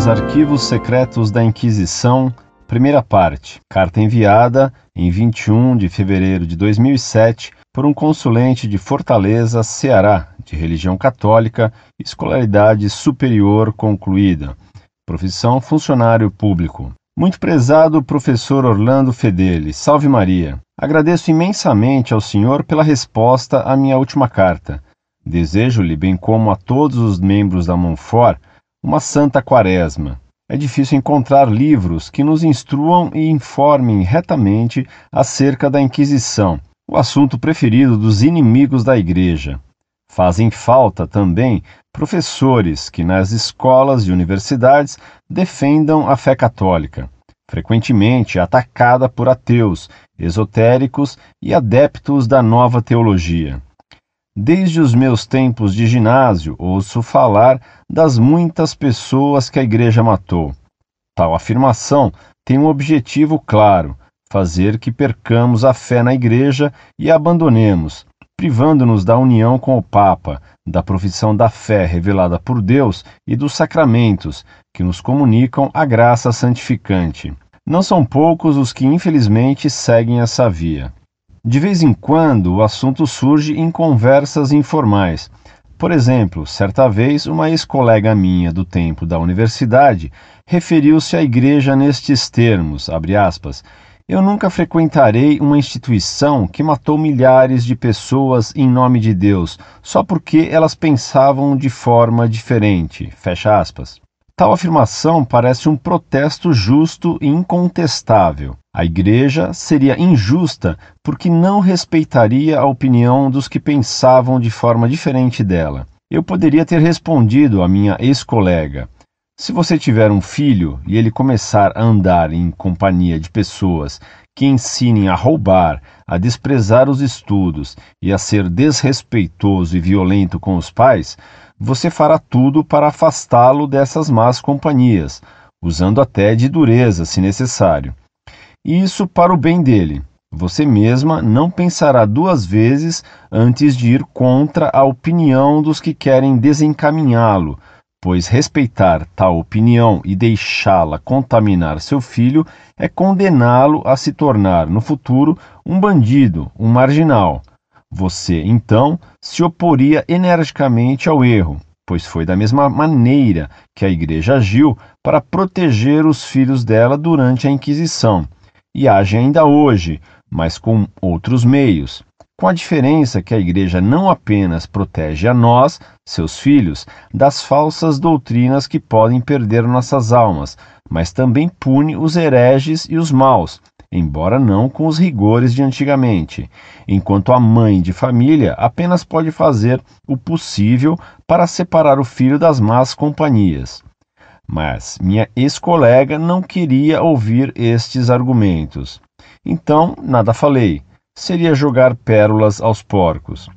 Os Arquivos Secretos da Inquisição, primeira parte. Carta enviada em 21 de fevereiro de 2007 por um consulente de Fortaleza, Ceará, de religião católica, escolaridade superior concluída. Profissão funcionário público. Muito prezado professor Orlando Fedeli, salve Maria. Agradeço imensamente ao senhor pela resposta à minha última carta. Desejo-lhe, bem como a todos os membros da Monfort, uma santa quaresma. É difícil encontrar livros que nos instruam e informem retamente acerca da Inquisição, o assunto preferido dos inimigos da Igreja. Fazem falta também professores que nas escolas e universidades defendam a fé católica, frequentemente atacada por ateus, esotéricos e adeptos da nova teologia. Desde os meus tempos de ginásio, ouço falar das muitas pessoas que a igreja matou. Tal afirmação tem um objetivo claro: fazer que percamos a fé na igreja e a abandonemos, privando-nos da união com o Papa, da profissão da fé revelada por Deus e dos sacramentos que nos comunicam a graça santificante. Não são poucos os que infelizmente seguem essa via. De vez em quando, o assunto surge em conversas informais. Por exemplo, certa vez, uma ex-colega minha do tempo da universidade referiu-se à igreja nestes termos, aspas, eu nunca frequentarei uma instituição que matou milhares de pessoas em nome de Deus, só porque elas pensavam de forma diferente. Fecha aspas. Tal afirmação parece um protesto justo e incontestável. A Igreja seria injusta porque não respeitaria a opinião dos que pensavam de forma diferente dela. Eu poderia ter respondido à minha ex-colega: se você tiver um filho e ele começar a andar em companhia de pessoas que ensinem a roubar, a desprezar os estudos e a ser desrespeitoso e violento com os pais, você fará tudo para afastá-lo dessas más companhias, usando até de dureza, se necessário. Isso para o bem dele. Você mesma não pensará duas vezes antes de ir contra a opinião dos que querem desencaminhá-lo, pois respeitar tal opinião e deixá-la contaminar seu filho é condená-lo a se tornar, no futuro, um bandido, um marginal. Você, então, se oporia energicamente ao erro, pois foi da mesma maneira que a Igreja agiu para proteger os filhos dela durante a Inquisição, e age ainda hoje, mas com outros meios. Com a diferença que a Igreja não apenas protege a nós, seus filhos, das falsas doutrinas que podem perder nossas almas, mas também pune os hereges e os maus, embora não com os rigores de antigamente, enquanto a mãe de família apenas pode fazer o possível para separar o filho das más companhias. Mas minha ex-colega não queria ouvir estes argumentos. Então, nada falei. Seria jogar pérolas aos porcos.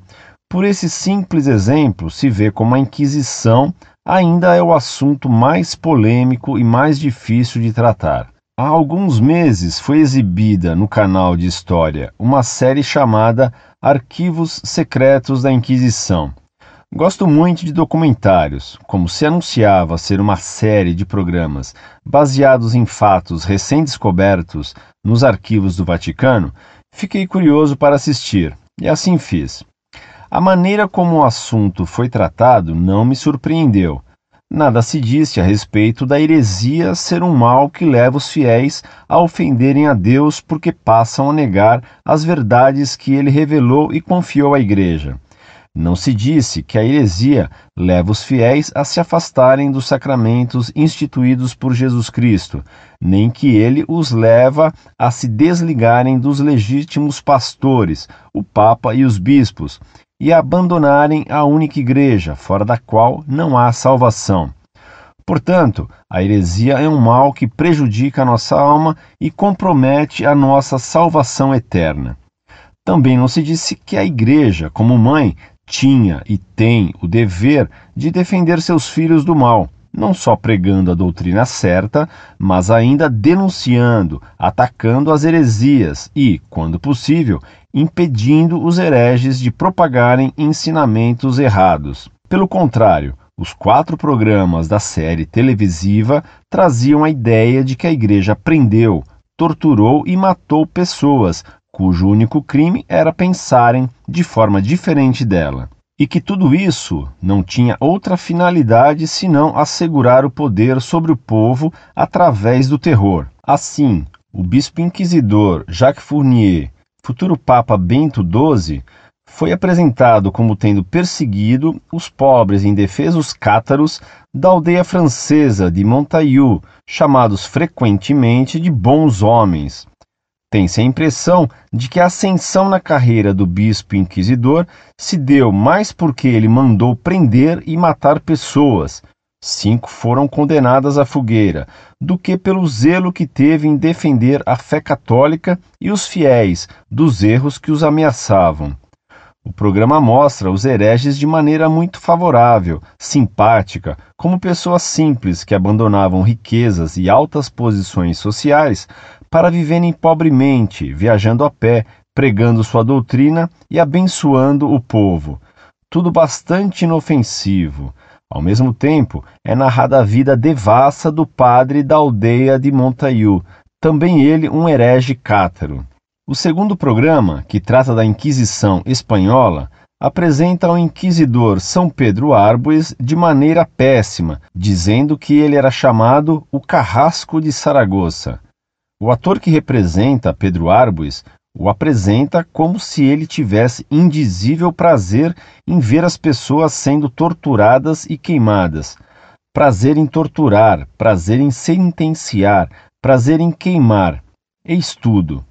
Por esse simples exemplo, se vê como a Inquisição ainda é o assunto mais polêmico e mais difícil de tratar. Há alguns meses foi exibida no canal de história uma série chamada Arquivos Secretos da Inquisição. Gosto muito de documentários, como se anunciava ser uma série de programas baseados em fatos recém-descobertos nos arquivos do Vaticano, fiquei curioso para assistir e assim fiz. A maneira como o assunto foi tratado não me surpreendeu nada se disse a respeito da heresia ser um mal que leva os fiéis a ofenderem a Deus porque passam a negar as verdades que ele revelou e confiou à Igreja. Não se disse que a heresia leva os fiéis a se afastarem dos sacramentos instituídos por Jesus Cristo, nem que ele os leva a se desligarem dos legítimos pastores, o Papa e os bispos, e abandonarem a única igreja, fora da qual não há salvação. Portanto, a heresia é um mal que prejudica a nossa alma e compromete a nossa salvação eterna. Também não se disse que a igreja, como mãe, tinha e tem o dever de defender seus filhos do mal, não só pregando a doutrina certa, mas ainda denunciando, atacando as heresias e, quando possível, impedindo os hereges de propagarem ensinamentos errados. Pelo contrário, Os quatro programas da série televisiva traziam a ideia de que a igreja prendeu, torturou e matou pessoas cujo único crime era pensarem de forma diferente dela. E que tudo isso não tinha outra finalidade senão assegurar o poder sobre o povo através do terror. Assim, o bispo inquisidor Jacques Fournier, futuro Papa Bento XII, foi apresentado como tendo perseguido os pobres e indefesos cátaros da aldeia francesa de Montaillou, chamados frequentemente de bons homens. Tem-se a impressão de que a ascensão na carreira do bispo inquisidor se deu mais porque ele mandou prender e matar pessoas, cinco foram condenadas à fogueira, do que pelo zelo que teve em defender a fé católica e os fiéis dos erros que os ameaçavam. O programa mostra os hereges de maneira muito favorável, simpática, como pessoas simples que abandonavam riquezas e altas posições sociais para viverem pobremente, viajando a pé, pregando sua doutrina e abençoando o povo. Tudo bastante inofensivo. Ao mesmo tempo, é narrada a vida devassa do padre da aldeia de Montaiu, também ele um herege cátaro. O segundo programa, que trata da Inquisição espanhola, apresenta o inquisidor São Pedro Arbues de maneira péssima, dizendo que ele era chamado o Carrasco de Saragoça. O ator que representa Pedro Arbues o apresenta como se ele tivesse indizível prazer em ver as pessoas sendo torturadas e queimadas. Prazer em torturar, prazer em sentenciar, prazer em queimar. Eis tudo.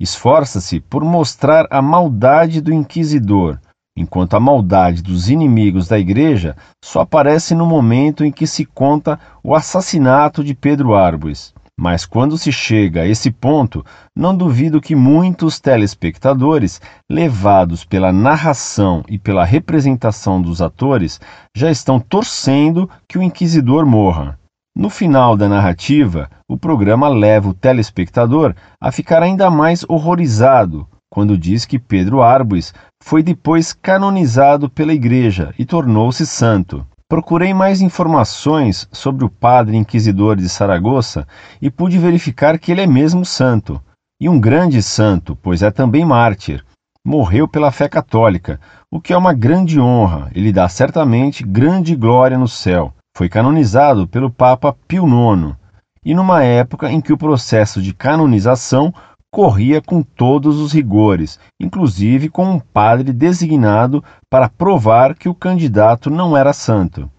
Esforça-se por mostrar a maldade do inquisidor, enquanto a maldade dos inimigos da igreja só aparece no momento em que se conta o assassinato de Pedro Arbues. Mas quando se chega a esse ponto, não duvido que muitos telespectadores, levados pela narração e pela representação dos atores, já estão torcendo que o inquisidor morra. No final da narrativa, o programa leva o telespectador a ficar ainda mais horrorizado quando diz que Pedro Arbues foi depois canonizado pela Igreja e tornou-se santo. Procurei mais informações sobre o padre inquisidor de Saragoça e pude verificar que ele é mesmo santo, e um grande santo, pois é também mártir. Morreu pela fé católica, o que é uma grande honra e lhe dá certamente grande glória no céu. Foi canonizado pelo Papa Pio IX, e numa época em que o processo de canonização corria com todos os rigores, inclusive com um padre designado para provar que o candidato não era santo.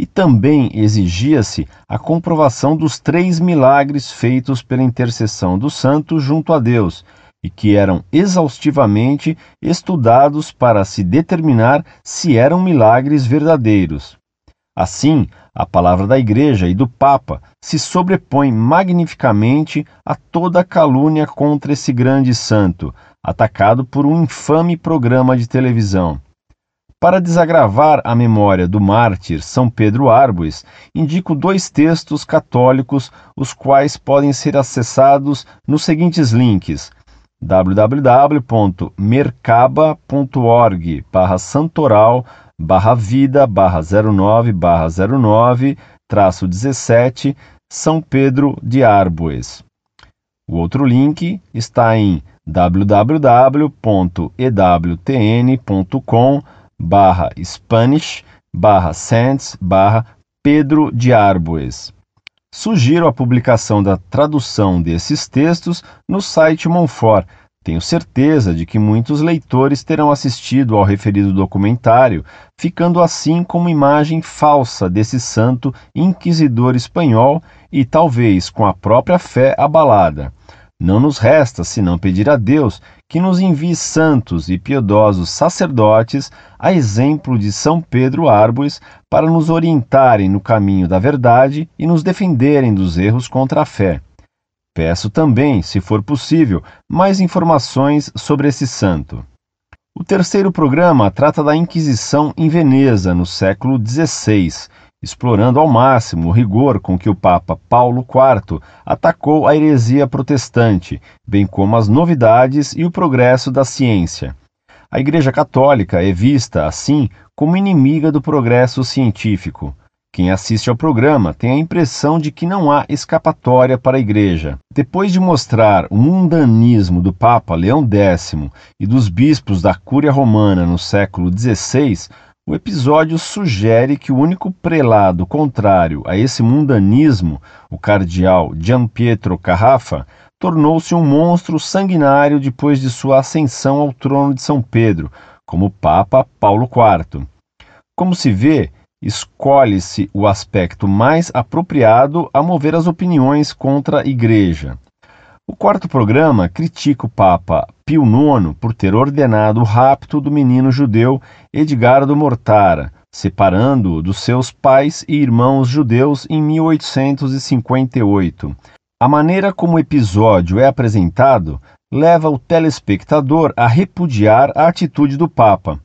E também exigia-se a comprovação dos três milagres feitos pela intercessão do santo junto a Deus, e que eram exaustivamente estudados para se determinar se eram milagres verdadeiros. Assim, a palavra da Igreja e do Papa se sobrepõe magnificamente a toda a calúnia contra esse grande santo, atacado por um infame programa de televisão. Para desagravar a memória do mártir São Pedro Arbues, indico dois textos católicos, os quais podem ser acessados nos seguintes links: www.mercaba.org/santoral barra vida barra 09 barra 09 traço 17 São Pedro de Arbues. O outro link está em www.ewtn.com barra Spanish barra Sands barra Pedro de Arbues. Sugiro a publicação da tradução desses textos no site Monfort, tenho certeza de que muitos leitores terão assistido ao referido documentário, ficando assim com uma imagem falsa desse santo inquisidor espanhol e talvez com a própria fé abalada. Não nos resta senão pedir a Deus que nos envie santos e piedosos sacerdotes, a exemplo de São Pedro Árvores, para nos orientarem no caminho da verdade e nos defenderem dos erros contra a fé. Peço também, se for possível, mais informações sobre esse santo. O terceiro programa trata da Inquisição em Veneza, no século XVI, explorando ao máximo o rigor com que o Papa Paulo IV atacou a heresia protestante, bem como as novidades e o progresso da ciência. A Igreja Católica é vista, assim, como inimiga do progresso científico. Quem assiste ao programa tem a impressão de que não há escapatória para a Igreja. Depois de mostrar o mundanismo do Papa Leão X e dos bispos da Cúria Romana no século XVI, o episódio sugere que o único prelado contrário a esse mundanismo, o cardeal Gian Pietro Carrafa, tornou-se um monstro sanguinário depois de sua ascensão ao trono de São Pedro, como Papa Paulo IV. Como se vê, escolhe-se o aspecto mais apropriado a mover as opiniões contra a Igreja. O quarto programa critica o Papa Pio IX por ter ordenado o rapto do menino judeu Edgardo Mortara, separando-o dos seus pais e irmãos judeus em 1858. A maneira como o episódio é apresentado leva o telespectador a repudiar a atitude do Papa.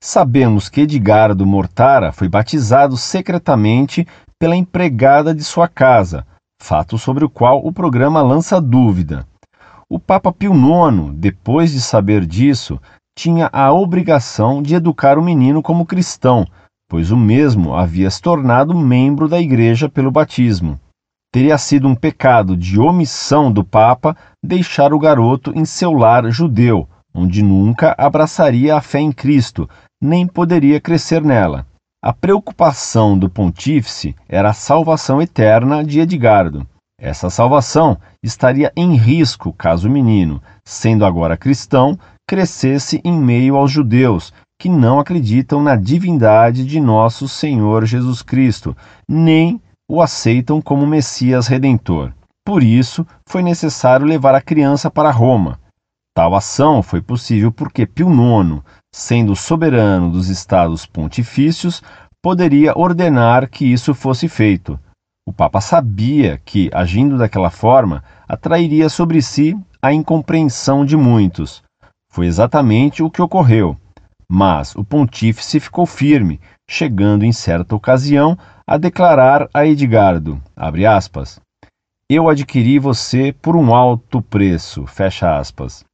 Sabemos que Edgardo Mortara foi batizado secretamente pela empregada de sua casa, fato sobre o qual o programa lança dúvida. O Papa Pio IX, depois de saber disso, tinha a obrigação de educar o menino como cristão, pois o mesmo havia se tornado membro da Igreja pelo batismo. Teria sido um pecado de omissão do Papa deixar o garoto em seu lar judeu, onde nunca abraçaria a fé em Cristo, nem poderia crescer nela. A preocupação do pontífice era a salvação eterna de Edgardo. Essa salvação estaria em risco caso o menino, sendo agora cristão, crescesse em meio aos judeus, que não acreditam na divindade de nosso Senhor Jesus Cristo, nem o aceitam como Messias redentor. Por isso, foi necessário levar a criança para Roma. Tal ação foi possível porque Pio IX, sendo soberano dos estados pontifícios, poderia ordenar que isso fosse feito. O Papa sabia que, agindo daquela forma, atrairia sobre si a incompreensão de muitos. Foi exatamente o que ocorreu. Mas o pontífice ficou firme, chegando em certa ocasião a declarar a Edgardo, aspas, Eu adquiri você por um alto preço, fecha aspas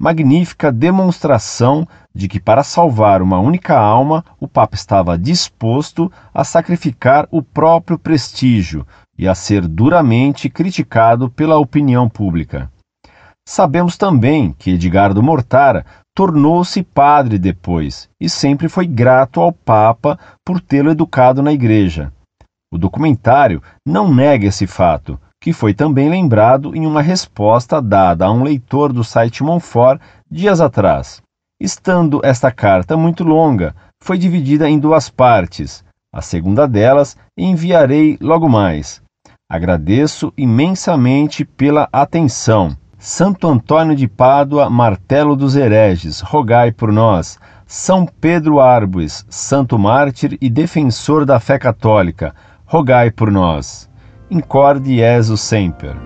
magnífica demonstração de que, para salvar uma única alma, o Papa estava disposto a sacrificar o próprio prestígio e a ser duramente criticado pela opinião pública. Sabemos também que Edgardo Mortara tornou-se padre depois e sempre foi grato ao Papa por tê-lo educado na Igreja. O documentário não nega esse fato, que foi também lembrado em uma resposta dada a um leitor do site Monfort dias atrás. Estando esta carta muito longa, foi dividida em duas partes. A segunda delas enviarei logo mais. Agradeço imensamente pela atenção. Santo Antônio de Pádua, martelo dos hereges, rogai por nós. São Pedro Arbues, santo mártir e defensor da fé católica, rogai por nós incorde Jesus semper.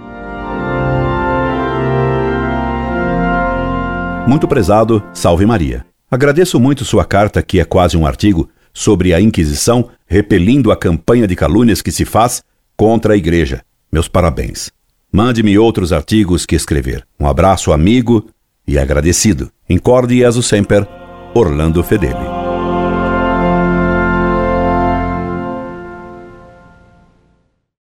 Muito prezado, salve Maria. Agradeço muito sua carta, que é quase um artigo, sobre a Inquisição, repelindo a campanha de calúnias que se faz contra a Igreja. Meus parabéns. Mande-me outros artigos que escrever. Um abraço amigo e agradecido. Incorde Jesus Semper, Orlando Fedeli.